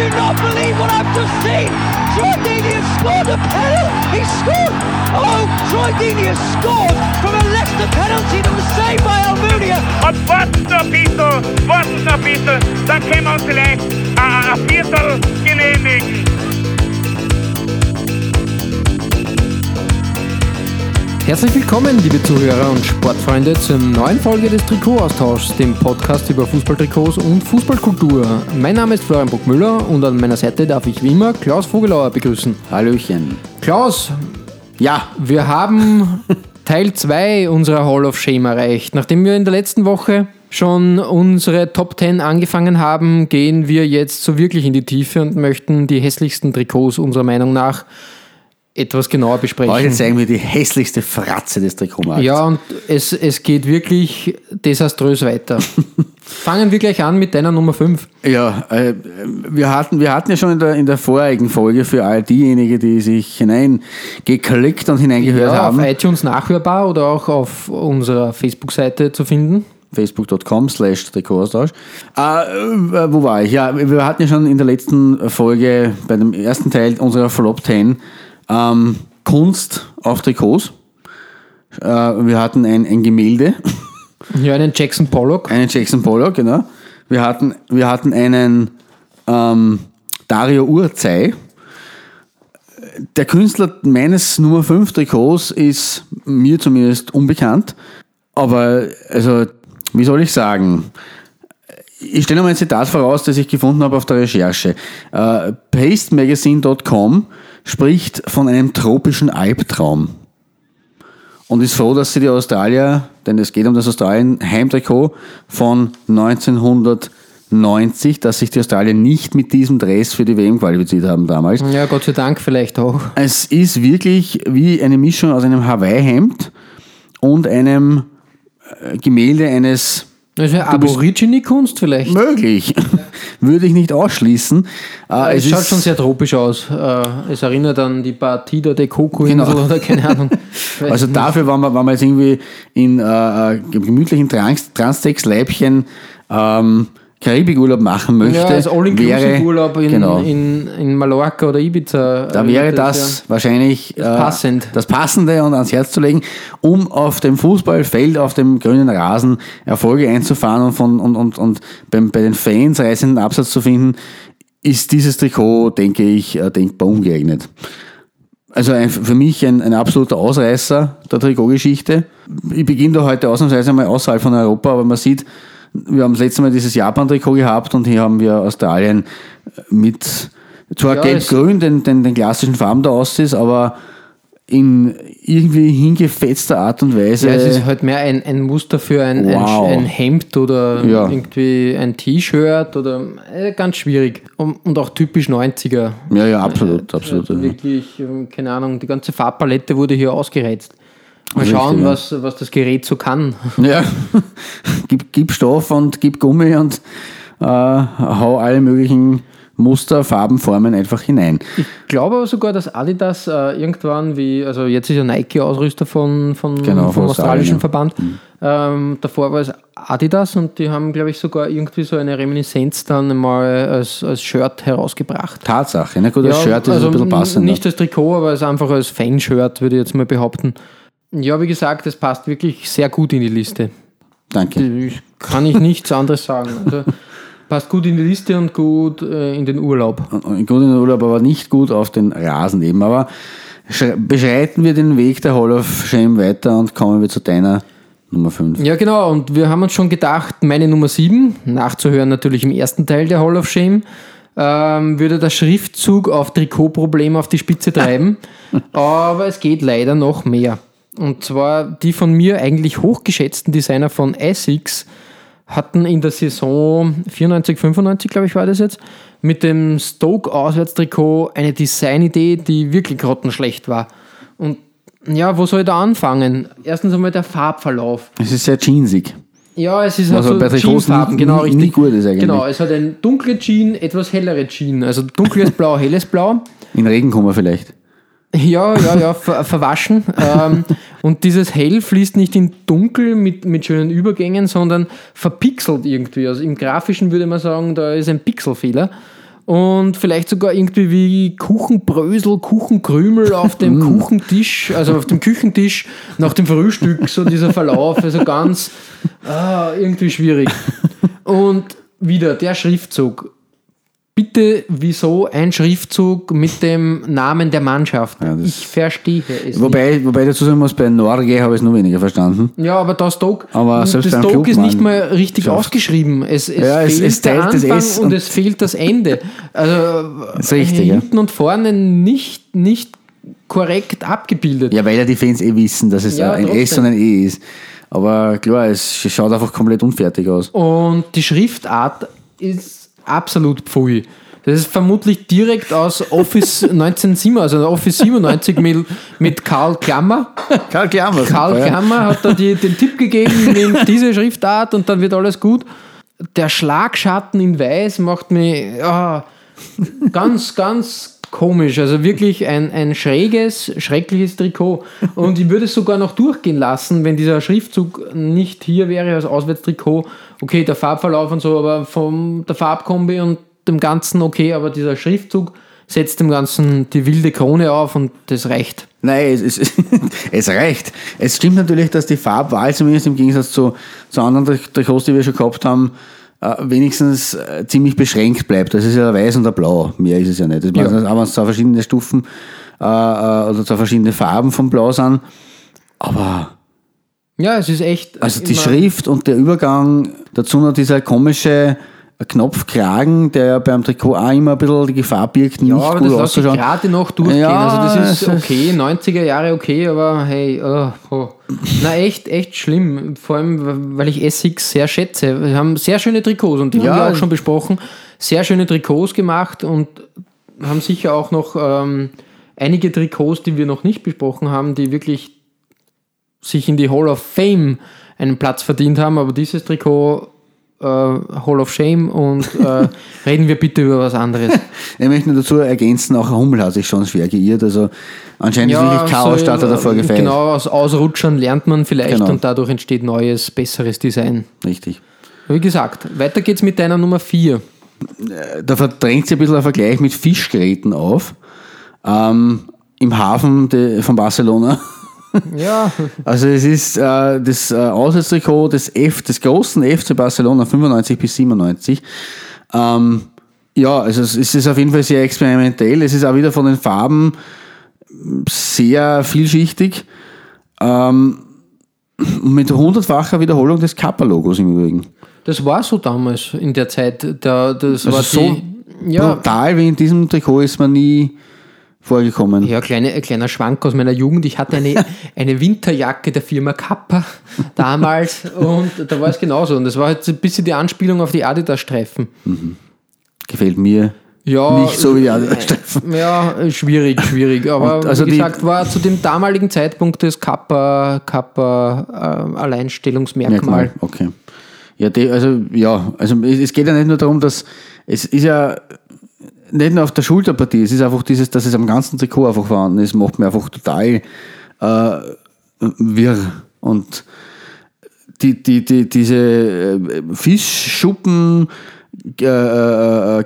I do not believe what I've just seen! Troy Deeney has scored a penalty! He scored! Oh, Troy Deeney has scored from a Leicester penalty that was saved by Almunia! Und warten noch ein bisschen, warten noch ein bisschen, dann können wir uns Herzlich willkommen, liebe Zuhörer und Sportfreunde, zur neuen Folge des Trikotaustauschs, dem Podcast über Fußballtrikots und Fußballkultur. Mein Name ist Florian Bruckmüller und an meiner Seite darf ich wie immer Klaus Vogelauer begrüßen. Hallöchen. Klaus, Ja, wir haben Teil 2 unserer Hall of Shame erreicht. Nachdem wir in der letzten Woche schon unsere Top 10 angefangen haben, gehen wir jetzt so wirklich in die Tiefe und möchten die hässlichsten Trikots unserer Meinung nach etwas genauer besprechen. heute zeigen wir die hässlichste Fratze des Trikotmarkts. Ja, und es, es geht wirklich desaströs weiter. Fangen wir gleich an mit deiner Nummer 5. Ja, äh, wir, hatten, wir hatten ja schon in der, in der vorigen Folge für all diejenigen, die sich hineingeklickt und hineingehört Ja, auf haben, iTunes nachhörbar oder auch auf unserer Facebook-Seite zu finden. facebook.com slash Trikotaustausch. Äh, äh, wo war ich? Ja, wir hatten ja schon in der letzten Folge bei dem ersten Teil unserer Flop 10 ähm, Kunst auf Trikots. Äh, wir hatten ein, ein Gemälde. Ja, einen Jackson Pollock. Einen Jackson Pollock, genau. Wir hatten, wir hatten einen ähm, Dario Urzei. Der Künstler meines Nummer 5 Trikots ist mir zumindest unbekannt. Aber, also, wie soll ich sagen? Ich stelle mal ein Zitat voraus, das ich gefunden habe auf der Recherche. Äh, pastemagazine.com spricht von einem tropischen Albtraum und ist froh, dass sie die Australier, denn es geht um das Australien-Heimtrikot von 1990, dass sich die Australier nicht mit diesem Dress für die WM qualifiziert haben damals. Ja, Gott sei Dank vielleicht auch. Es ist wirklich wie eine Mischung aus einem Hawaii-Hemd und einem äh, Gemälde eines Das bist- Aborigine-Kunst vielleicht. möglich. Würde ich nicht ausschließen. Äh, Es, schaut ist- schon sehr tropisch aus. Äh, Es erinnert an die Partida de Coco-Insel Genau. oder keine Ahnung. Also dafür waren wir, waren wir jetzt irgendwie in äh, äh, gemütlichen Trans Transtex-Leibchen ähm, Karibikurlaub machen möchte. ja, als All-Inclusive-Urlaub in, genau, in, in Mallorca oder Ibiza. da wäre das wahrscheinlich äh, passend. das Passende und ans Herz zu legen, um auf dem Fußballfeld, auf dem grünen Rasen Erfolge einzufahren und, von, und, und, und beim, bei den Fans reißenden Absatz zu finden, ist dieses Trikot, denke ich, äh, denkbar ungeeignet. Also ein, für mich ein, ein absoluter Ausreißer der Trikotgeschichte. Ich beginne da heute ausnahmsweise mal außerhalb von Europa, aber man sieht, wir haben das letzte Mal dieses Japan-Trikot gehabt und hier haben wir Australien mit zwar Ja, gelb-grün, den, den, den klassischen Farben da aussieht, aber in irgendwie hingefetzter Art und Weise. Ja, es ist halt mehr ein, ein Muster für ein, Wow. ein, ein Hemd oder Ja. irgendwie ein T-Shirt oder äh, ganz schwierig. Und, und auch typisch 90er. ja, ja, absolut, absolut. Also ja. wirklich, ähm, keine Ahnung, die ganze Farbpalette wurde hier ausgereizt. Mal schauen, ja. was, was das Gerät so kann. Ja, gib, gib Stoff und gib Gummi und äh, hau alle möglichen Muster, Farben, Formen einfach hinein. Ich glaube aber sogar, dass Adidas äh, irgendwann wie, also jetzt ist ja Nike Ausrüster von, von, Genau, vom australischen Australien, Verband. Ähm, davor war es Adidas und die haben, glaube ich, sogar irgendwie so eine Reminiszenz dann mal als, als Shirt herausgebracht. Tatsache, ne? Gut, das Shirt ist ein bisschen passender. Nicht als Trikot, aber als einfach als Fanshirt, würde ich jetzt mal behaupten. Ja, wie gesagt, das passt wirklich sehr gut in die Liste. Danke. Ich- Kann ich nichts anderes sagen. Also, passt gut in die Liste und gut äh, in den Urlaub. Und Gut in den Urlaub, aber nicht gut auf den Rasen eben. Aber sch- beschreiten wir den Weg der Hall of Shame weiter und kommen wir zu deiner Nummer 5. Ja, genau. Und wir haben uns schon gedacht, meine Nummer 7, nachzuhören natürlich im ersten Teil der Hall of Shame, ähm, würde der Schriftzug auf Trikotproblem auf die Spitze treiben. Aber es geht leider noch mehr. Und zwar die von mir eigentlich hochgeschätzten Designer von Essex hatten in der Saison 94, 95, glaube ich, war das jetzt, mit dem Stoke-Auswärtstrikot eine Designidee, die wirklich grottenschlecht war. Und ja, wo soll ich da anfangen? Erstens einmal der Farbverlauf. Es ist sehr jeansig. Ja, es ist halt Also so bei Trikots Jeansfarben, nie- genau richtig. nie gut ist eigentlich. Genau, es hat ein dunkle Jean, etwas hellere Jean. Also dunkles Blau, helles Blau. In Regen kommen wir vielleicht. Ja, ja, ja, ver verwaschen. ähm, und dieses Hell fließt nicht in Dunkel mit, mit schönen Übergängen, sondern verpixelt irgendwie. Also im Grafischen würde man sagen, da ist ein Pixelfehler. Und vielleicht sogar irgendwie wie Kuchenbrösel, Kuchenkrümel auf dem Kuchentisch, also auf dem Küchentisch nach dem Frühstück, so dieser Verlauf, also ganz ah, irgendwie schwierig. Und wieder der Schriftzug. Bitte, wieso ein Schriftzug mit dem Namen der Mannschaft? das- ich verstehe es Wobei, wobei ich dazu sagen muss, bei Norge habe ich es nur weniger verstanden. nicht. Ja, aber das Stoke, Aber das Stoke ist nicht mal richtig schafft. ausgeschrieben. Es, es Ja, fehlt es der das Anfang S und, und- es fehlt das Ende. Also ist richtig, ja. hinten und vorne nicht, nicht korrekt abgebildet. Ja, weil ja die Fans eh wissen, dass es Ja, ein S trotzdem. und ein E ist. Aber klar, es schaut einfach komplett unfertig aus. Und die Schriftart ist absolut pfui. Das ist vermutlich direkt aus Office 1997, also Office 97 mit, mit Karl Klammer. Karl Klammer. Karl super, ja. Klammer hat da die, den Tipp gegeben, nimm diese Schriftart und dann wird alles gut. Der Schlagschatten in Weiß macht mich ja, ganz, ganz komisch. Also wirklich ein, ein schräges, schreckliches Trikot. Und ich würde es sogar noch durchgehen lassen, wenn dieser Schriftzug nicht hier wäre als Auswärtstrikot. Okay, der Farbverlauf und so, aber von der Farbkombi und dem Ganzen okay, aber dieser Schriftzug setzt dem Ganzen die wilde Krone auf und das reicht. Nein, es, es, es reicht. Es stimmt natürlich, dass die Farbwahl zumindest im Gegensatz zu, zu anderen Tri- Trikots, die wir schon gehabt haben, wenigstens äh, ziemlich beschränkt bleibt. Das ist ja weiß und ein blau. Mehr ist es ja nicht. Das Ja. auch wenn es zwei verschiedene Stufen äh, äh, oder zwei verschiedene Farben vom Blau sind. Aber Ja, es ist echt. also die Schrift und der Übergang, dazu noch dieser komische Knopfkragen, der beim Trikot auch immer ein bisschen die Gefahr birgt, nicht Ja, aber gut das auszuschauen. gerade noch durchgehen. Ja, also das ist okay, 90er Jahre okay, aber hey, oh, oh. na echt, echt schlimm. Vor allem, weil ich Essex sehr schätze. Wir haben sehr schöne Trikots und die Ja. haben wir auch schon besprochen. Sehr schöne Trikots gemacht und haben sicher auch noch ähm, einige Trikots, die wir noch nicht besprochen haben, die wirklich sich in die Hall of Fame einen Platz verdient haben. Aber dieses Trikot äh, Hall of Shame und äh, reden wir bitte über was anderes. Ich möchte nur dazu ergänzen, auch Hummel hat sich schon schwer geirrt. Also anscheinend ist wirklich kein so, äh, davor gefällt. Genau, aus Ausrutschern lernt man vielleicht Genau. und dadurch entsteht neues, besseres Design. Richtig. Wie gesagt, weiter geht's mit deiner Nummer 4. Da verdrängt sich ein bisschen ein Vergleich mit Fischgräten auf. Ähm, Im Hafen de, von Barcelona. Ja, Also es ist äh, das äh, Auswärtstrikot des, F, des großen FC Barcelona 95 bis 97. Ähm, ja, also es es ist auf jeden Fall sehr experimentell. Es ist auch wieder von den Farben sehr vielschichtig. Ähm, mit hundertfacher Wiederholung des Kappa-Logos im Übrigen. das war so damals in der Zeit. Da, das Also war so die, ja, brutal wie in diesem Trikot ist man nie vorgekommen. ja kleine, ein kleiner Schwank aus meiner Jugend. Ich hatte eine, eine Winterjacke der Firma Kappa damals und da war es genauso. Und das war jetzt ein bisschen die Anspielung auf die Adidas-Streifen. Gefällt mir Ja, nicht so wie die Adidas-Streifen. Ja, schwierig, schwierig. Aber Und also wie gesagt, war zu dem damaligen Zeitpunkt das Kappa, Kappa äh, Alleinstellungsmerkmal. Okay. Ja, die, also, ja, also es es geht ja nicht nur darum, dass es ist ja nicht nur auf der Schulterpartie, es ist einfach dieses, dass es am ganzen Trikot einfach vorhanden ist, macht mir einfach total äh, wirr. Und die, die, die, diese äh, Fischschuppen, äh, äh,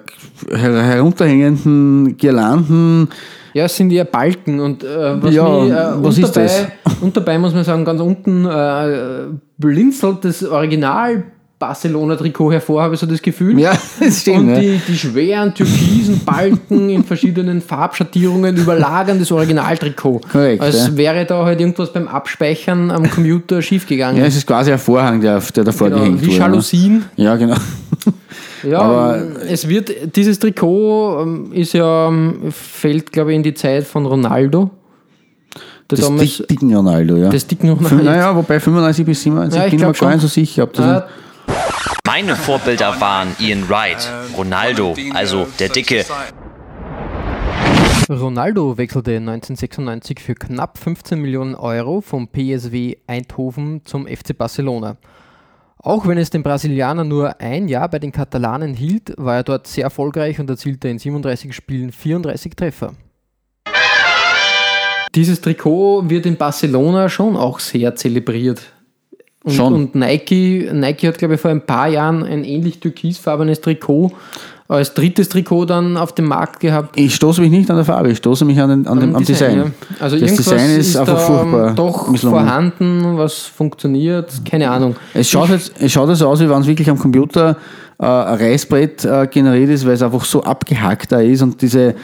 her herunterhängenden Girlanden, Ja, es sind eher Balken und äh, was, Ja, mich, äh, was ist dabei, das? Und dabei muss man sagen, ganz unten äh, blinzelt das Original Barcelona-Trikot hervor, habe ich so das Gefühl. Ja, das stimmt, Und die, die schweren türkisen Balken in verschiedenen Farbschattierungen überlagern das Originaltrikot. Korrekt, Als ja. wäre da halt irgendwas beim Abspeichern am Computer schiefgegangen. ja, es ist quasi ein Vorhang, der, der davor genau, gehängt wie wurde. Jalousien. Ne? Ja, genau. Ja, Aber- es wird, dieses Trikot ähm, ist ja, ähm, fällt glaube ich in die Zeit von Ronaldo. Der Das damals, dick, dicken Ronaldo, ja. das dicken Ronaldo. Naja, wobei 95 bis 97 Ja, ich bin ich mir gar nicht so sicher. Ob das Ah, Meine Vorbilder waren Ian Wright, Ronaldo, also der Dicke, Ronaldo wechselte 1996 für knapp 15 Millionen Euro vom PSW Eindhoven zum FC Barcelona. Auch wenn es den Brasilianer nur ein Jahr bei den Katalanen hielt, war er dort sehr erfolgreich und erzielte in 37 Spielen 34 Treffer. Dieses Trikot wird in Barcelona schon auch sehr zelebriert. Und, Schon. und Nike, Nike hat, glaube ich, vor ein paar Jahren ein ähnlich türkisfarbenes Trikot als drittes Trikot dann auf dem Markt gehabt. Ich stoße mich nicht an der Farbe, ich stoße mich an den, an dem, am Design. ja. Also das Design ist, einfach da furchtbar. doch misslungen. vorhanden, was funktioniert, keine Ahnung. Es schaut, jetzt, es schaut jetzt aus, wie wenn es wirklich am Computer äh, ein Reißbrett äh, generiert ist, weil es einfach so abgehackt da ist und diese,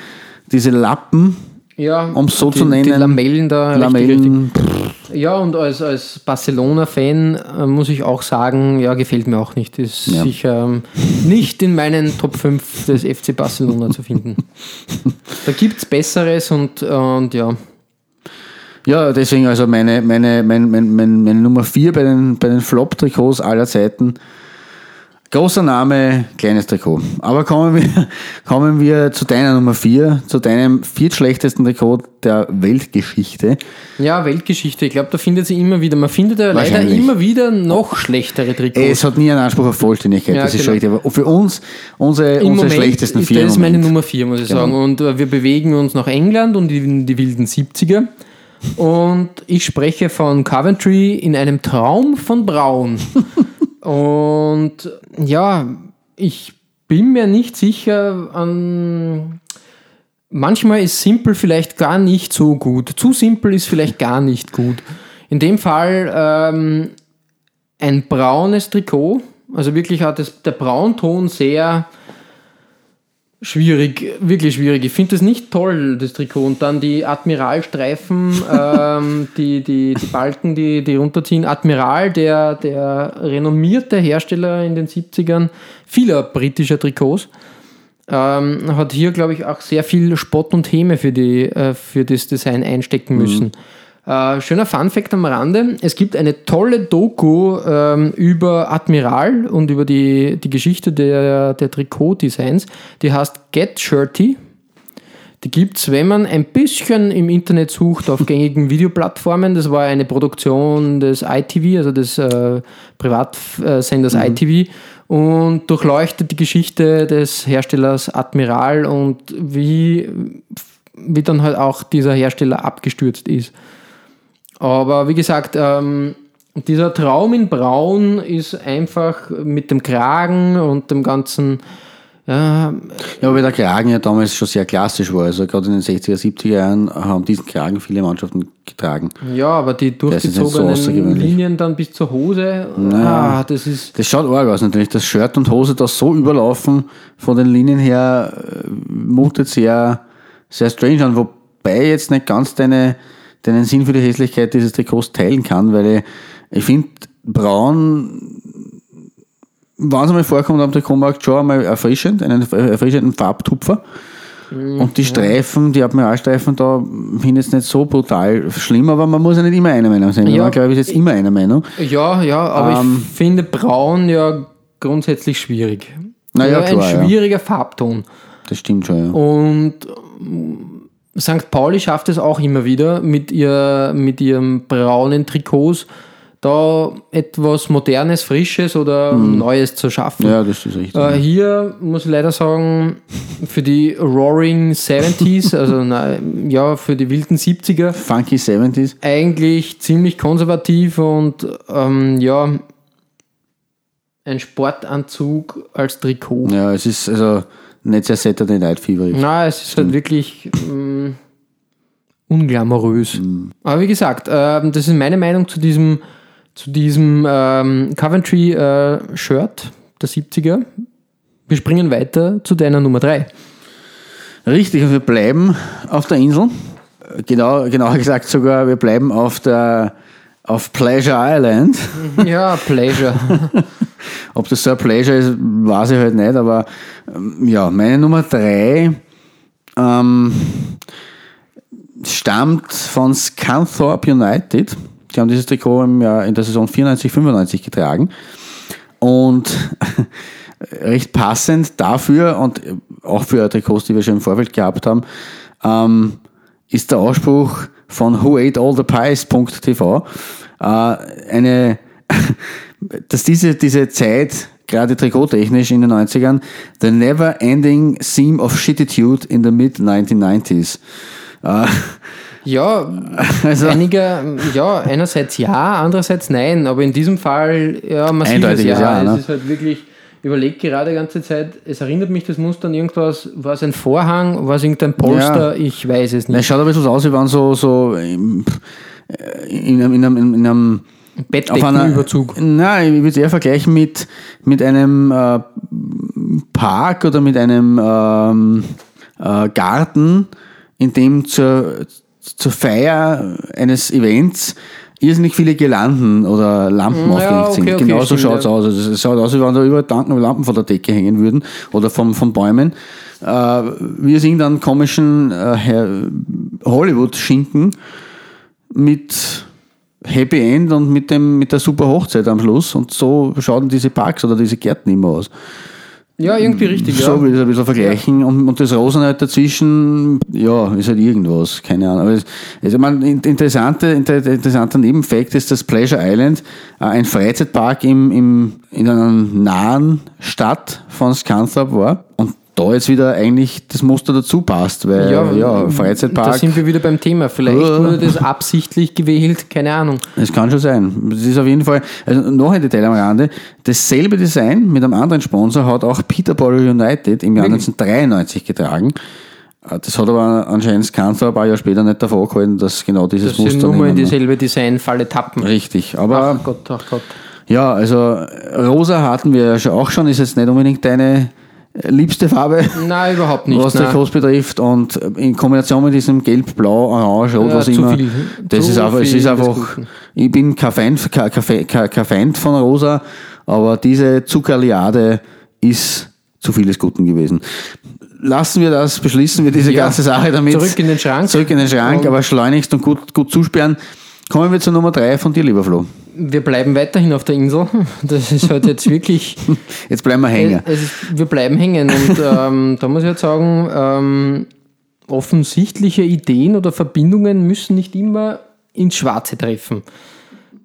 diese Lappen, Ja, um es so die, zu nennen, Die Lamellen da richtig, Lamellen, richtig. Ja, und als, als Barcelona-Fan äh, muss ich auch sagen, ja, gefällt mir auch nicht. Ist Ja. sicher ähm, nicht in meinen Top 5 des FC Barcelona zu finden. Da gibt es Besseres und, und ja. Ja, deswegen also meine, meine, mein, mein, mein, meine Nummer 4 bei den, bei den Flop-Trikots aller Zeiten. Großer Name, kleines Trikot. Aber kommen wir, kommen wir zu deiner Nummer 4, zu deinem viertschlechtesten Trikot der Weltgeschichte. Ja, Weltgeschichte. Ich glaube, da findet sie immer wieder. Man findet ja leider immer wieder noch schlechtere Trikots. Es hat nie einen Anspruch auf Vollständigkeit, Ja, das ist genau. schon richtig. Aber für uns, unsere, Im unsere Moment schlechtesten ist vier. das im meine. Nummer 4, muss ich Genau. sagen. Und äh, wir bewegen uns nach England und in die wilden 70er. Und ich spreche von Coventry in einem Traum von Braun. und ja, ich bin mir nicht sicher an. Manchmal ist simpel vielleicht gar nicht so gut. Zu simpel ist vielleicht gar nicht gut. In dem Fall ähm, ein braunes Trikot. Also wirklich hat es der Braunton sehr schwierig, wirklich schwierig. Ich finde das nicht toll, das Trikot. Und dann die Admiralstreifen, ähm, die, die, die Balken, die, die runterziehen. Admiral, der, der renommierte Hersteller in den 70ern vieler britischer Trikots, ähm, hat hier, glaube ich, auch sehr viel Spott und Häme für, die, äh, für das Design einstecken müssen. Äh, schöner Fun-Fact am Rande: Es gibt eine tolle Doku ähm, über Admiral und über die, die Geschichte der, der Trikot-Designs. Die heißt Get Shirty. Die gibt es, wenn man ein bisschen im Internet sucht, auf gängigen Videoplattformen. Das war eine Produktion des ITV, also des äh, Privatsenders ITV, und durchleuchtet die Geschichte des Herstellers Admiral und wie, wie dann halt auch dieser Hersteller abgestürzt ist. Aber wie gesagt, ähm, dieser Traum in Braun ist einfach mit dem Kragen und dem ganzen, ja, Ja, weil der Kragen ja damals schon sehr klassisch war. Also gerade in den 60er, 70er Jahren haben diesen Kragen viele Mannschaften getragen. ja aber die so durchgezogenen außergewöhnlich. Linien dann bis zur Hose, Naja. ah, das ist, Das schaut arg aus natürlich. Das Shirt und Hose da so überlaufen von den Linien her äh, mutet sehr, sehr strange an. Wobei jetzt nicht ganz deine, deinen Sinn für die Hässlichkeit dieses Trikots teilen kann, weil ich, ich finde braun, wenn es einmal vorkommt am Trikotmarkt, schon einmal erfrischend, einen erfrischenden Farbtupfer. Und die Streifen, die Admiralstreifen da, finde ich jetzt nicht so brutal schlimm, aber man muss ja nicht immer einer Meinung sein. Ja. Ja. glaube ich, ist jetzt immer einer Meinung. ja, ja, aber Ähm. ich finde Braun ja grundsätzlich schwierig. Na ja, ein klar, ja. schwieriger Farbton. Das stimmt schon, ja. Und St. Pauli schafft es auch immer wieder mit, ihr, mit ihren braunen Trikots da etwas Modernes, Frisches oder Neues zu schaffen. Mhm. Ja, das ist richtig. Äh, hier muss ich leider sagen, für die Roaring 70s, also na, ja, für die wilden 70er, Funky 70s. eigentlich ziemlich konservativ und ähm, ja, ein Sportanzug als Trikot. Ja, es ist also nicht sehr Saturday Night Fever. Na, es ist halt wirklich ähm, unglamourös. Aber wie gesagt, ähm, das ist meine Meinung zu diesem, zu diesem ähm, Coventry-Shirt der 70er. Wir springen weiter zu deiner Nummer 3. Richtig, wir bleiben auf der Insel. Genau, genauer gesagt sogar, wir bleiben auf der auf Pleasure Island. Ja, Pleasure. Ob das so ein Pleasure ist, weiß ich halt nicht, aber ähm, ja, meine Nummer drei ähm, stammt von Scunthorpe United. Die haben dieses Trikot im Jahr, in der Saison 94, 95 getragen. Und recht passend dafür und auch für Trikots, die wir schon im Vorfeld gehabt haben, ähm, ist der Ausspruch von whoateallthepies.tv äh, eine, dass diese, diese Zeit, gerade trikottechnisch in den 90ern, the never ending theme of shititude in the mid 1990s. Äh, Ja, Also- einiger, ja, einerseits ja, andererseits nein, aber in diesem Fall ja, massives Eindeutiges ja. Ja, ne? Es ist halt wirklich, überlegt gerade die ganze Zeit, es erinnert mich das Muster an irgendwas, war es ein Vorhang, war es irgendein Polster, ich weiß es es nicht. schaut ein bisschen so aus, wie wenn so, so in einem, in einem, in einem Bettdeckenüberzug. Nein, ich würde es eher vergleichen mit, mit einem äh, Park oder mit einem ähm, äh, Garten, in dem zur, zur Feier eines Events irrsinnig viele Girlanden oder Lampen Ja, aufgehängt okay, sind. okay, genau so stimmt, schaut es ja. aus. Also es schaut aus, wie wenn da überall Tanken Lampen von der Decke hängen würden oder vom, von Bäumen. Äh, wir sehen dann komischen äh, Hollywood-Schinken mit Happy End und mit, dem, mit der super Hochzeit am Schluss. Und so schauen diese Parks oder diese Gärten immer aus. Ja, irgendwie richtig, ja. So will ich es ein bisschen vergleichen. Und, und das Rosen halt dazwischen, ja, ist halt irgendwas, keine Ahnung. Aber es, also man, interessante, inter, interessanter Nebenfakt ist, dass Pleasure Island äh, ein Freizeitpark im, im, in einer nahen Stadt von Scunthorpe war. Und da jetzt wieder eigentlich das Muster dazu passt, weil ja, Freizeitpark. Da sind wir wieder beim Thema. Vielleicht Ja. wurde das absichtlich gewählt, keine Ahnung. Es kann schon sein. Es ist auf jeden Fall, also noch ein Detail am Rande. Dasselbe Design mit einem anderen Sponsor hat auch Peterborough United im Jahr 1993 getragen. Äh, Das hat aber anscheinend Scanthor ein paar Jahre später nicht davor gehalten, dass genau dieses Dass sie Muster nur mal in dieselbe Designfalle tappen. Richtig. Aber Ach Gott, ach Gott. ja, also Rosa hatten wir ja auch schon, ist jetzt nicht unbedingt deine äh, liebste Farbe. Nein, überhaupt nicht. was nein. Trikots betrifft und in Kombination mit diesem Gelb, Blau, Orange, Rot, Ja, was immer. viel. Das ist einfach, es ist einfach, ich bin kein Fan, kein, kein, kein Fan von Rosa, aber diese Zuckerliade ist zu vieles Guten gewesen. Lassen wir das, beschließen wir diese Ja, ganze Sache damit. zurück in den Schrank. Zurück in den Schrank, Und- aber schleunigst und gut, gut zusperren. Kommen wir zur Nummer drei von dir, lieber Flo. Wir bleiben weiterhin auf der Insel. Das ist halt jetzt wirklich. Jetzt bleiben wir hängen. Es ist, wir bleiben hängen und ähm, da muss ich jetzt sagen, ähm, offensichtliche Ideen oder Verbindungen müssen nicht immer ins Schwarze treffen.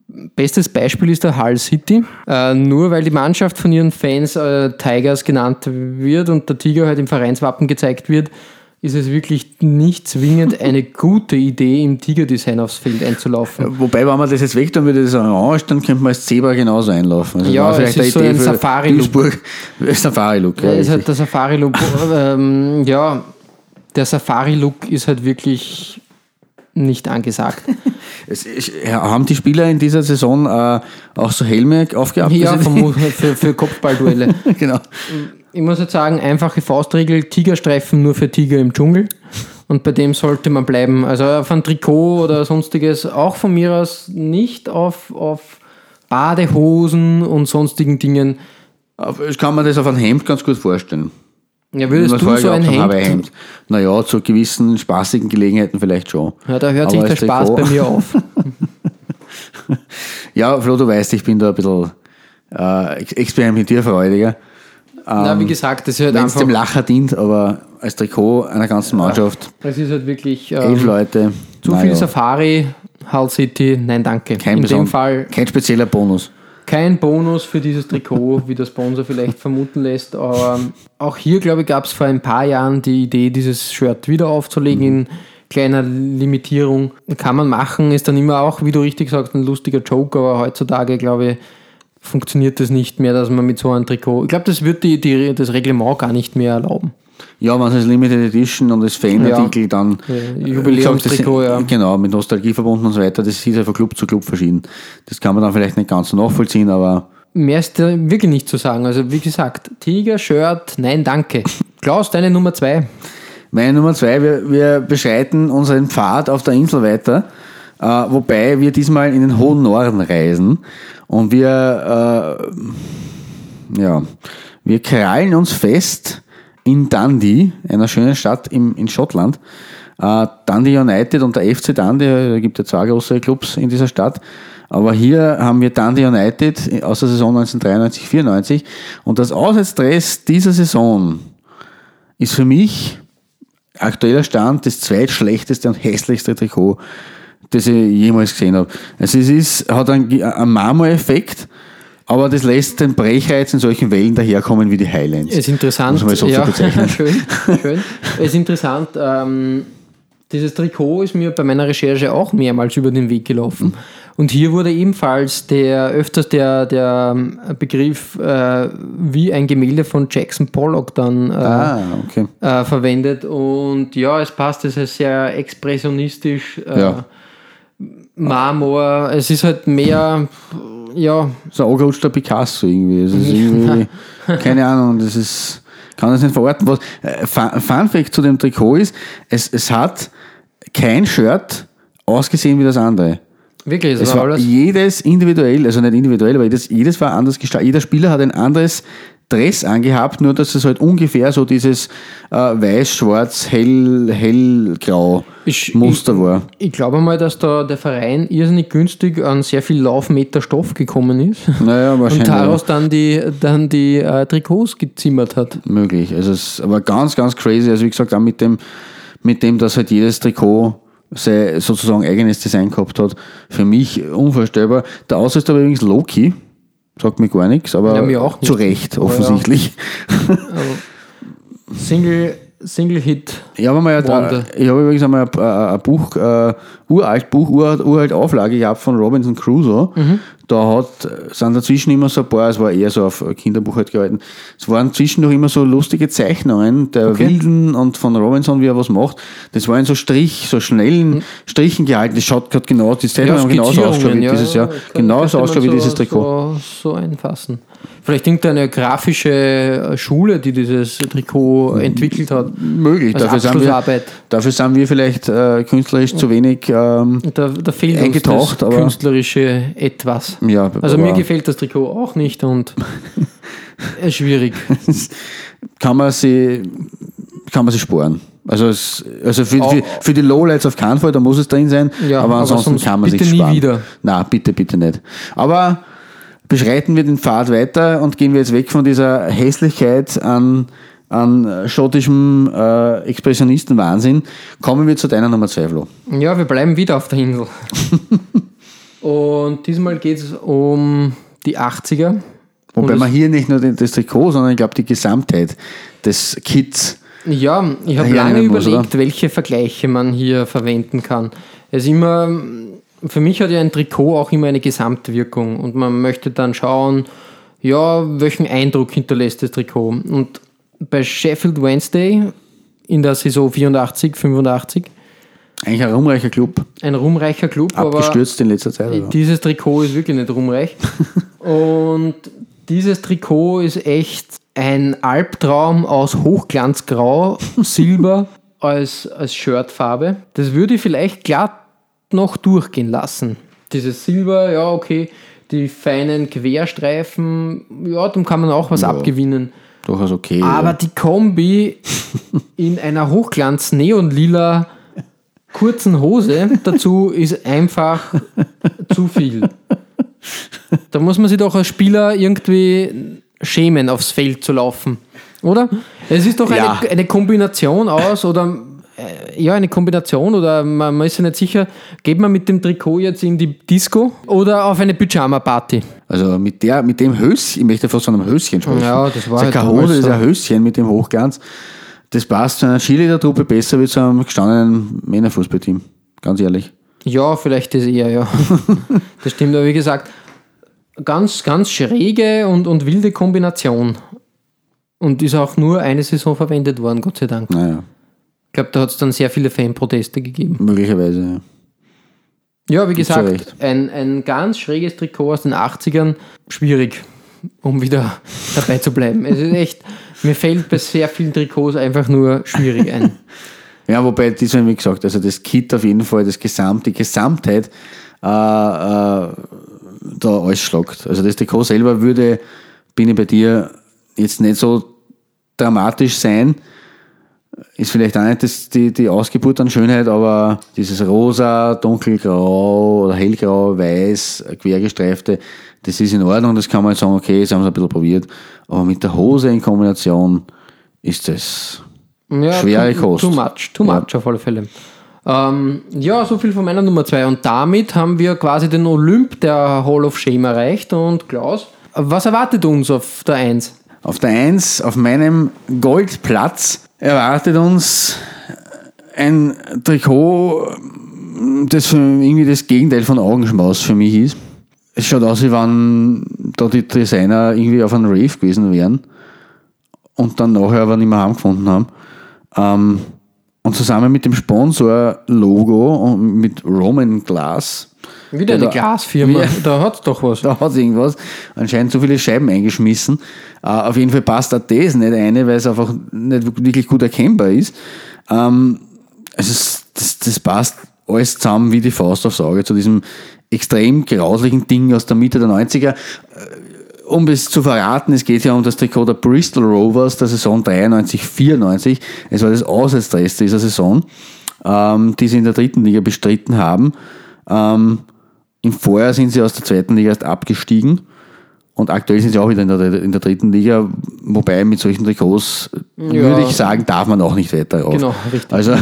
Bestes Beispiel ist der Hull City. Äh, nur weil die Mannschaft von ihren Fans äh, Tigers genannt wird und der Tiger halt im Vereinswappen gezeigt wird, ist es wirklich nicht zwingend eine gute Idee, im Tiger-Design aufs Feld einzulaufen. Wobei, wenn man das jetzt weg tun würde, das Orange, dann könnte man als Zebra genauso einlaufen. Also Ja, es ist so ein Safari-Look. Safari-Look, ja. Richtig. halt der Safari-Look. ähm, ja, der Safari-Look ist halt wirklich nicht angesagt. Es ist- haben die Spieler in dieser Saison äh, auch so Helme aufgehabt? ja, vermutlich für, für Kopfballduelle. genau. Ich muss jetzt sagen, einfache Faustregel, Tigerstreifen nur für Tiger im Dschungel. Und bei dem sollte man bleiben. Also auf ein Trikot oder sonstiges, auch von mir aus nicht auf, auf Badehosen und sonstigen Dingen. Ich kann mir das auf ein Hemd ganz gut vorstellen. Ja, würdest du so ein gehabt haben, Hemd? Hemd. Naja, zu gewissen spaßigen Gelegenheiten vielleicht schon. Ja, da hört Aber sich der Spaß Trikot- bei mir auf. Ja, Flo, du weißt, ich bin da ein bisschen äh, ex- experimentierfreudiger. Na, wie gesagt, das ist halt Wenn es dem. Lacher dient, aber als Trikot einer ganzen Mannschaft, Es ist halt wirklich. elf Ähm, Leute. Zu naja, viel Safari, Hull City, nein danke. kein, In dem Fall kein spezieller Bonus. kein Bonus für dieses Trikot, wie der Sponsor vielleicht vermuten lässt. Aber auch hier, glaube ich, gab es vor ein paar Jahren die Idee, dieses Shirt wieder aufzulegen in kleiner Limitierung. Kann man machen, ist dann immer auch, wie du richtig sagst, ein lustiger Joke, aber heutzutage, glaube ich, funktioniert das nicht mehr, dass man mit so einem Trikot. Ich glaube, das wird die, die, das Reglement gar nicht mehr erlauben. Ja, wenn es Limited Edition und als Fanartikel dann Ja, äh, Jubiläumstrikot, das- ja. Genau, mit Nostalgie verbunden und so weiter, das ist ja von Club zu Club verschieden. Das kann man dann vielleicht nicht ganz so nachvollziehen, aber Mehr ist da wirklich nicht zu sagen. Also, wie gesagt, Tiger, Shirt, nein, danke. Klaus, deine Nummer zwei. Meine Nummer zwei, wir, wir beschreiten unseren Pfad auf der Insel weiter, äh, wobei wir diesmal in den hohen Norden reisen und wir, äh, ja, wir krallen uns fest in Dundee, einer schönen Stadt im, in Schottland. Äh, Dundee United und der FC Dundee, da gibt ja zwei große Clubs in dieser Stadt. Aber hier haben wir Dundee United aus der Saison 1993-94 und das Auswärtsdress dieser Saison ist für mich aktueller Stand das zweitschlechteste und hässlichste Trikot, das ich jemals gesehen habe. Also es ist, hat einen, einen Marmor-Effekt, aber das lässt den Brechreiz in solchen Wellen daherkommen wie die Highlands. Es ist interessant. Muss man so ja, bezeichnen. schön, schön. Es ist interessant. Ähm, dieses Trikot ist mir bei meiner Recherche auch mehrmals über den Weg gelaufen. Und hier wurde ebenfalls der öfters der, der Begriff äh, wie ein Gemälde von Jackson Pollock dann äh, Ah, okay. äh, verwendet. Und ja, es passt, es ist sehr expressionistisch. Äh, Ja. Marmor, es ist halt mehr, ja, So ein angerutschter Picasso irgendwie. Es ist irgendwie keine Ahnung, das ist, kann das nicht verorten. Was, äh, Fun Fun Fact zu dem Trikot ist, es, es hat kein Shirt ausgesehen wie das andere. wirklich, es, Es war war alles. jedes individuell, also nicht individuell, aber jedes, jedes war anders gestaltet. Jeder Spieler hat ein anderes Dress angehabt, nur dass es halt ungefähr so dieses äh, weiß, schwarz, hell, hellgrau Ich- Muster war. Ich glaube mal, dass da der Verein irrsinnig günstig an sehr viel Laufmeter Stoff gekommen ist. Naja, Und wahrscheinlich. daraus dann die, dann die äh, Trikots gezimmert hat. möglich. Also es aber ganz, ganz crazy. Also wie gesagt, auch mit dem, mit dem, dass halt jedes Trikot sein sozusagen eigenes Design gehabt hat. Für mich unvorstellbar. Der Ausrüster war übrigens Loki. Sagt mir gar nichts, aber Ja, zu Recht, offensichtlich. Single, Single Hit. Ich habe mal, Wonder. ein, ich habe übrigens einmal ein, ein ein Buch, äh, uralt Buch, uralt, uralt Auflage gehabt von Robinson Crusoe. Mhm. Da hat, sind dazwischen immer so ein paar, es war eher so auf Kinderbuch halt gehalten, es waren zwischendurch immer so lustige Zeichnungen der Okay. Wilden und von Robinson, wie er was macht. Das war in so Strich, so schnellen Strichen gehalten. Das schaut gerade genau, die Zeichnungen haben genauso ausgeschaut wie dieses Jahr. Genauso ausgeschaut wie dieses Trikot. So, so einfassen. Vielleicht irgendeine grafische Schule, die dieses Trikot entwickelt hat. Möglich. Also dafür, sind wir, dafür sind wir vielleicht äh, künstlerisch zu wenig ähm, Da, da fehlt uns Eingetaucht, das aber- künstlerische Etwas. Ja, also aber- mir gefällt das Trikot auch nicht und äh, schwierig. kann man sie, kann man sie sparen. Also, es, also für, für, für die Lowlights auf keinen Fall, da muss es drin sein, Ja, aber aber ansonsten sonst kann man bitte sich nie sparen. wieder. Na, bitte, bitte nicht. Aber beschreiten wir den Pfad weiter und gehen wir jetzt weg von dieser Hässlichkeit an, an schottischem äh, Expressionistenwahnsinn. Kommen wir zu deiner Nummer 2, Flo. Ja, wir bleiben wieder auf der Insel. und diesmal geht es um die 80er. Wobei man hier nicht nur das Trikot, sondern ich glaube die Gesamtheit des Kits. Ja, ich habe lange muss, überlegt, welche Vergleiche man hier verwenden kann. Es ist immer, für mich hat ja ein Trikot auch immer eine Gesamtwirkung und man möchte dann schauen, ja, welchen Eindruck hinterlässt das Trikot. Und bei Sheffield Wednesday in der Saison 84, 85, Eigentlich ein rumreicher Club, ein ruhmreicher Club, aber abgestürzt in letzter Zeit. aber- dieses Trikot ist wirklich nicht ruhmreich. Und dieses Trikot ist echt ein Albtraum aus Hochglanzgrau, Silber als, als Shirtfarbe. Das würde ich vielleicht glatt noch durchgehen lassen. Dieses Silber, ja, okay. Die feinen Querstreifen, ja, dem kann man auch was abgewinnen. Durchaus okay. Aber ja. die Kombi in einer Hochglanz-Neonlila kurzen Hose dazu ist einfach zu viel. Da muss man sich doch als Spieler irgendwie schämen, aufs Feld zu laufen. Oder? Es ist doch Ja. eine, eine Kombination aus, oder ja, eine Kombination, oder man, man ist ja nicht sicher, geht man mit dem Trikot jetzt in die Disco oder auf eine Pyjama-Party? Also mit, der, mit dem Höschen, ich möchte fast von einem Höschen sprechen. Ja, das war ist halt keine damals Hose, das ist so. ein Höschen mit dem Hochglanz. Das passt zu einer Cheerleader-Truppe besser wie zu einem gestandenen Männerfußballteam. Ganz ehrlich. Ja, vielleicht das eher, ja. das stimmt, aber wie gesagt, ganz, ganz schräge und, und wilde Kombination. Und ist auch nur eine Saison verwendet worden, Gott sei Dank. Naja, glaube, da hat es dann sehr viele Fanproteste gegeben. möglicherweise. Ja. Ja, wie Gibt's gesagt, ein, ein ganz schräges Trikot aus den 80ern, schwierig, um wieder dabei zu bleiben. Es ist echt, mir fällt bei sehr vielen Trikots einfach nur schwierig ein. Ja, wobei, diesmal, wie gesagt, also das Kit auf jeden Fall, das Gesamt, die Gesamtheit äh, äh, da alles schlagt. Also das Trikot selber würde, bin ich bei dir, jetzt nicht so dramatisch sein. Ist vielleicht auch nicht das, die, die Ausgeburt an Schönheit, aber dieses rosa, dunkelgrau oder hellgrau, weiß, quergestreifte, das ist in Ordnung, das kann man jetzt sagen, okay, das haben sie ein bisschen probiert. Aber mit der Hose in Kombination ist das Ja, Schwere too, Kost. Too much, too Ja. much auf alle Fälle. Ähm, ja, so viel von meiner Nummer 2. Und damit haben wir quasi den Olymp der Hall of Shame erreicht. Und Klaus, was erwartet uns auf der 1? Auf der 1, auf meinem Goldplatz, erwartet uns ein Trikot, das irgendwie das Gegenteil von Augenschmaus für mich ist. Es schaut aus, wie wenn da die Designer irgendwie auf einem Rave gewesen wären und dann nachher aber nicht mehr heimgefunden haben. Ähm, und zusammen mit dem Sponsor-Logo und mit Roman Glass, Wieder eine Da- Glasfirma. Ja. Da hat es doch was. da hat irgendwas anscheinend so viele Scheiben eingeschmissen. Äh, auf jeden Fall passt auch das nicht eine, weil es einfach nicht wirklich gut erkennbar ist. Ähm, also es, das, das passt alles zusammen wie die Faust aufs Auge zu diesem extrem grauslichen Ding aus der Mitte der 90er. Äh, Um es zu verraten, es geht ja um das Trikot der Bristol Rovers der Saison 93-94. Es war das Auswärtsdress dieser Saison, ähm, die sie in der dritten Liga bestritten haben. Ähm, im Vorjahr sind sie aus der zweiten Liga erst abgestiegen und aktuell sind sie auch wieder in der, in der dritten Liga, wobei mit solchen Trikots würde ich sagen, darf man auch nicht weiter rauf. Genau, richtig. Also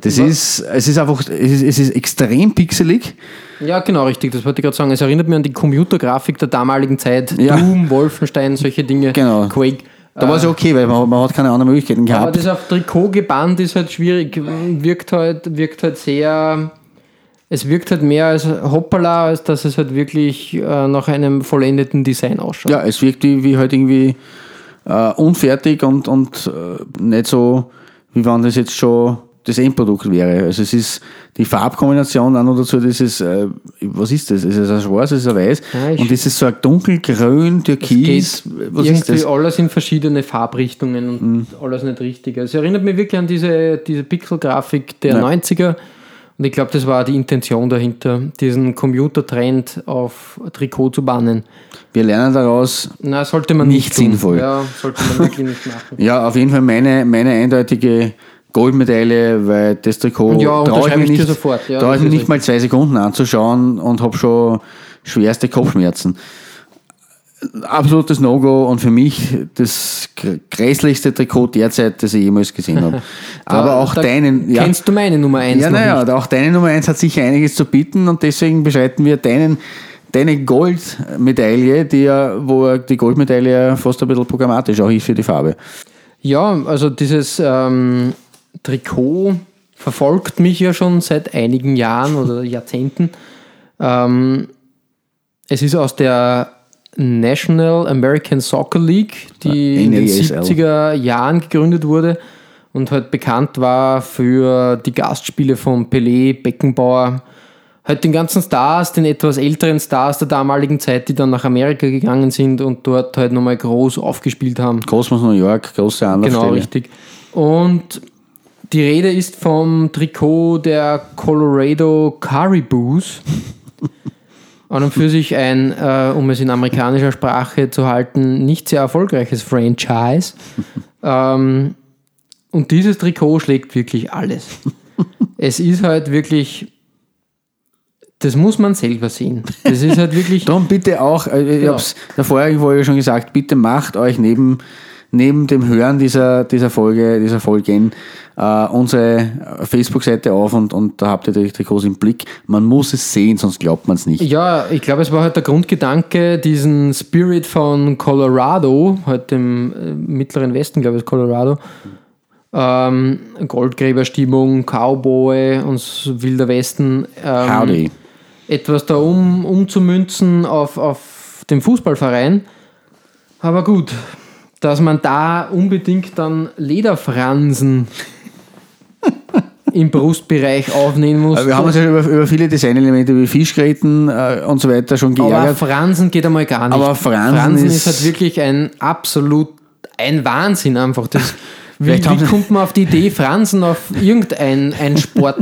das ist, es ist einfach, es ist, es ist extrem pixelig. Ja, genau, richtig. Das wollte ich gerade sagen. Es erinnert mich an die Computergrafik der damaligen Zeit. Ja. Doom, Wolfenstein, solche Dinge. Genau. Quake. Da war es ja okay, weil man, man hat keine anderen Möglichkeiten Aber gehabt. das auf Trikot gebannt ist halt schwierig. Wirkt halt, wirkt halt sehr. Es wirkt halt mehr als Hoppala, als dass es halt wirklich äh, nach einem vollendeten Design ausschaut. Ja, es wirkt wie, wie halt irgendwie äh, unfertig und, und äh, nicht so, wie wenn das jetzt schon das Endprodukt wäre. Also es ist die Farbkombination auch noch dazu, dieses, äh, was ist das? Ist es ein schwarz, ist es ein weiß? Ja, und das ist so ein dunkelgrün, türkis, was ist irgendwie das? Mhm. alles in verschiedene Farbrichtungen und alles nicht richtig. Es erinnert mich wirklich an diese, diese Pixel-Grafik der Ja. 90er. Und ich glaube, das war die Intention dahinter, diesen Computertrend auf Trikot zu bannen. Wir lernen daraus, Na, sollte man Nicht nicht, sinnvoll. Ja, sollte man wirklich nicht machen. ja, auf jeden Fall meine, meine eindeutige Goldmedaille, weil das Trikot Ja, traue ich mir nicht, sofort. Ja, traue ich mir nicht mal zwei Sekunden anzuschauen und habe schon schwerste Kopfschmerzen. Absolutes No-Go und für mich das gr- grässlichste Trikot derzeit, das ich jemals gesehen habe. Aber auch deinen, ja, Kennst du meine Nummer 1 ja, naja, auch deine Nummer 1 hat sicher einiges zu bieten und deswegen beschreiten wir deinen, deine Goldmedaille, die ja, wo die Goldmedaille ja fast ein bisschen programmatisch auch ist für die Farbe. Ja, also dieses ähm, Trikot verfolgt mich ja schon seit einigen Jahren oder Jahrzehnten. Ähm, es ist aus der National American Soccer League, die in den NASL. 70er Jahren gegründet wurde und halt bekannt war für die Gastspiele von Pelé, Beckenbauer, halt den ganzen Stars, den etwas älteren Stars der damaligen Zeit, die dann nach Amerika gegangen sind und dort halt nochmal groß aufgespielt haben. Kosmos New York, große Anlaufstelle. Genau, richtig. Und die Rede ist vom Trikot der Colorado Cariboos. An und für sich ein, äh, um es in amerikanischer Sprache zu halten, nicht sehr erfolgreiches Franchise. ähm, und dieses Trikot schlägt wirklich alles. es ist halt wirklich, das muss man selber sehen. Das ist halt wirklich. Darum bitte auch, äh, ich Genau. habe es der vorherigen Folge schon gesagt, bitte macht euch neben, neben dem Hören dieser, dieser Folge, dieser Folgen, äh, unsere Facebook-Seite auf und, und da habt ihr die Trikots im Blick. Man muss es sehen, sonst glaubt man es nicht. Ja, ich glaube, es war halt der Grundgedanke, diesen Spirit von Colorado, halt im äh, mittleren Westen, glaube ich, Colorado, ähm, Goldgräberstimmung, Cowboy und wilder Westen, ähm, Howdy. etwas da um, umzumünzen auf, auf den Fußballverein. Aber gut, dass man da unbedingt dann Lederfransen im Brustbereich aufnehmen muss. Aber wir haben uns ja über, über viele Designelemente wie Fischgräten äh, und so weiter schon Aber geärgert. Fransen geht einmal gar nicht. Aber Fransen ist, ist- halt wirklich ein absolut ein Wahnsinn einfach. Das, wie, wie kommt man auf die Idee, Fransen auf irgendein ein Sport,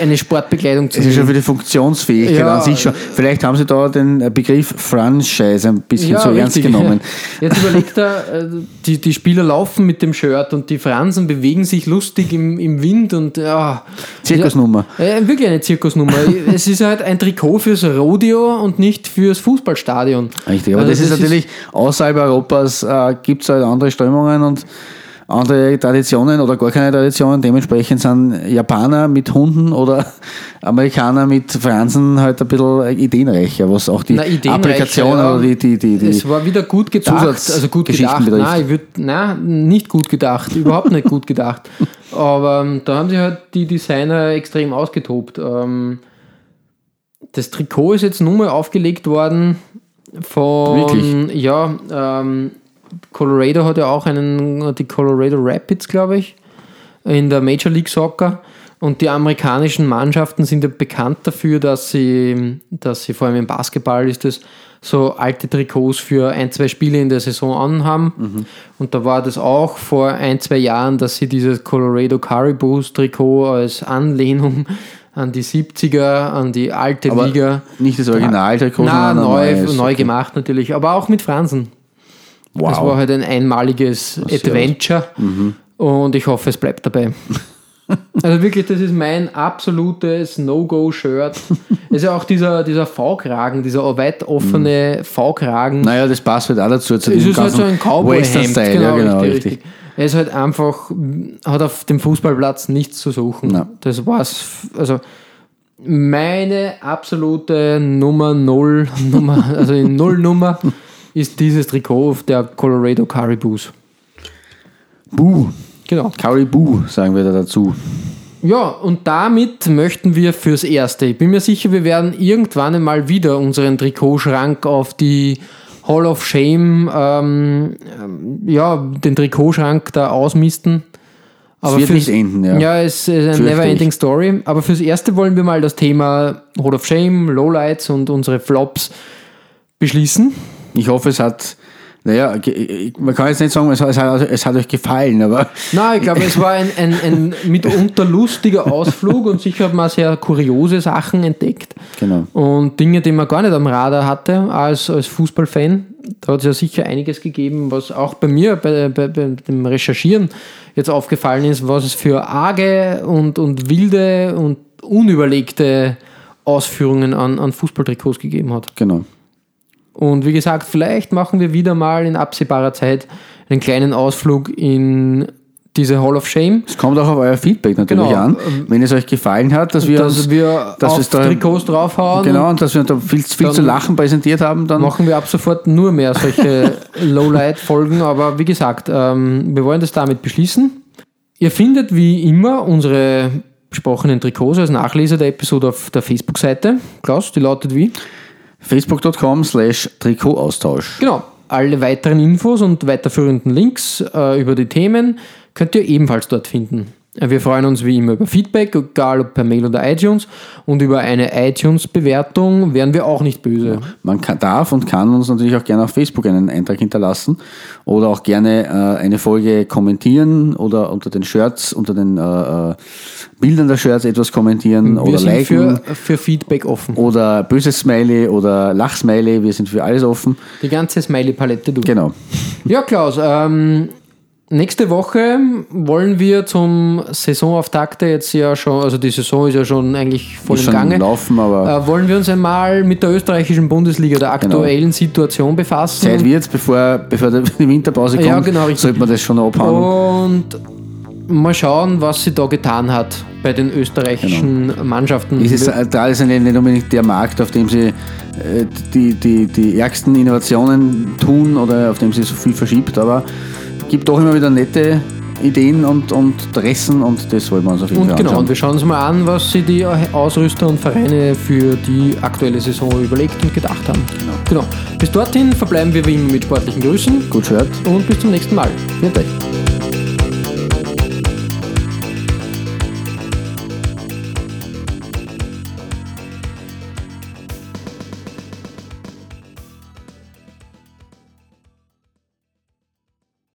eine Sportbekleidung zu Das ist schon für die Funktionsfähigkeit Ja. an sich schon. Vielleicht haben sie da den Begriff Franchise ein bisschen zu ernst richtig. genommen. Jetzt überlegt er, äh, die, die Spieler laufen mit dem Shirt und die Fransen bewegen sich lustig im, im Wind und ja. Zirkusnummer. Äh, wirklich eine Zirkusnummer. es ist halt ein Trikot fürs Rodeo und nicht fürs Fußballstadion. Richtig, aber Also das, ist natürlich außerhalb Europas, äh, gibt es halt andere Strömungen und andere Traditionen oder gar keine Traditionen. Dementsprechend sind Japaner mit Hunden oder Amerikaner mit Fransen halt ein bisschen ideenreicher, was auch die Na, Applikationen ja. oder die, die, die, die es war wieder gut gedacht, also gut gedacht. betrifft. Nein, ich würd, nein, nicht gut gedacht, überhaupt nicht gut gedacht. Aber ähm, da haben sich halt die Designer extrem ausgetobt. Ähm, das Trikot ist jetzt nun mal aufgelegt worden von, Wirklich? ja, ähm, Colorado hat ja auch einen, die Colorado Rapids, glaube ich, in der Major League Soccer. Und die amerikanischen Mannschaften sind ja bekannt dafür, dass sie, dass sie vor allem im Basketball ist es so alte Trikots für ein, zwei Spiele in der Saison anhaben. Und da war das auch vor ein, zwei Jahren, dass sie dieses Colorado Caribous Trikot als Anlehnung an die 70er, an die alte Aber Liga. nicht das Original-Trikot, Na, sondern neu, neu Okay. gemacht natürlich, aber auch mit Fransen. Wow. Das war halt ein einmaliges sehr Mhm. Adventure und ich hoffe, es bleibt dabei. Also wirklich, das ist mein absolutes No-Go-Shirt. Es ist ja auch dieser, dieser V-Kragen, dieser weit offene V-Kragen. Naja, das passt halt auch dazu. Zu Es ist halt so ein Cowboy-Hemd. Genau, ja, genau, richtig, richtig. richtig. Er ist halt einfach, hat auf dem Fußballplatz nichts zu suchen. Na. Das war's. Also meine absolute Nummer 0, Nummer, also die Null-Nummer ist dieses Trikot der Colorado Caribous. Buh. Genau. Caribou, sagen wir da dazu. Ja, und damit möchten wir fürs Erste. Ich bin mir sicher, wir werden irgendwann einmal wieder unseren Trikotschrank auf die Hall of Shame, ähm, ähm, ja, den Trikotschrank da ausmisten. Es wird nicht enden, ja. Ja, es ist eine never-ending. Story. Aber fürs Erste wollen wir mal das Thema Hall of Shame, Lowlights und unsere Flops beschließen. Ich hoffe, es hat, naja, man kann jetzt nicht sagen, es hat, es hat, es hat euch gefallen, aber Nein, ich glaube, es war ein, ein, ein mitunter lustiger Ausflug und sicher hat man sehr kuriose Sachen entdeckt. genau. Und Dinge, die man gar nicht am Radar hatte als, als Fußballfan. Da hat es ja sicher einiges gegeben, was auch bei mir bei, bei, bei dem Recherchieren jetzt aufgefallen ist, was es für arge und, und wilde und unüberlegte Ausführungen an, an Fußballtrikots gegeben hat. Genau. Und wie gesagt, vielleicht machen wir wieder mal in absehbarer Zeit einen kleinen Ausflug in diese Hall of Shame. Es kommt auch auf euer Feedback natürlich Genau. an, wenn es euch gefallen hat, dass wir dass uns, wir dass auf da, Trikots draufhauen. genau, und dass wir da viel, viel zu lachen präsentiert haben, dann machen wir ab sofort nur mehr solche Lowlight-Folgen. Aber wie gesagt, ähm, wir wollen das damit beschließen. Ihr findet wie immer unsere besprochenen Trikots als Nachleser der Episode auf der Facebook-Seite. Klaus, die lautet wie? facebook.com slash Trikotaustausch. Genau. Alle weiteren Infos und weiterführenden Links äh, über die Themen könnt ihr ebenfalls dort finden. Wir freuen uns wie immer über Feedback, egal ob per Mail oder iTunes. Und über eine iTunes-Bewertung wären wir auch nicht böse. Man kann, darf und kann uns natürlich auch gerne auf Facebook einen Eintrag hinterlassen oder auch gerne äh, eine Folge kommentieren oder unter den Shirts, unter den äh, äh, Bildern der Shirts etwas kommentieren Wir oder sind liken für, für Feedback offen. oder böses Smiley oder Lachsmiley. Wir sind für alles offen. Die ganze Smiley-Palette, du. Genau. Ja, Klaus, ähm, nächste Woche wollen wir zum Saisonauftakt jetzt ja schon, also die Saison ist ja schon eigentlich voll Ist im schon Gange. laufen, aber Äh, wollen wir uns einmal mit der österreichischen Bundesliga, der aktuellen Situation befassen. Zeit wird, bevor, bevor die Winterpause kommt, Ja, genau, sollte man das schon abhauen. Und mal schauen, was sie da getan hat bei den österreichischen Mannschaften. Ist es äh, traditionell nicht unbedingt der Markt, auf dem sie äh, die, die, die ärgsten Innovationen tun oder auf dem sie so viel verschiebt, aber gibt doch immer wieder nette Ideen und, und Dressen und das wollen wir uns auf jeden und Fall genau, und anschauen. wir schauen uns mal an, was sich die Ausrüster und Vereine für die aktuelle Saison überlegt und gedacht haben. Genau. Bis dorthin verbleiben wir wie immer mit sportlichen Grüßen Gut gehört. und bis zum nächsten Mal. Viert euch.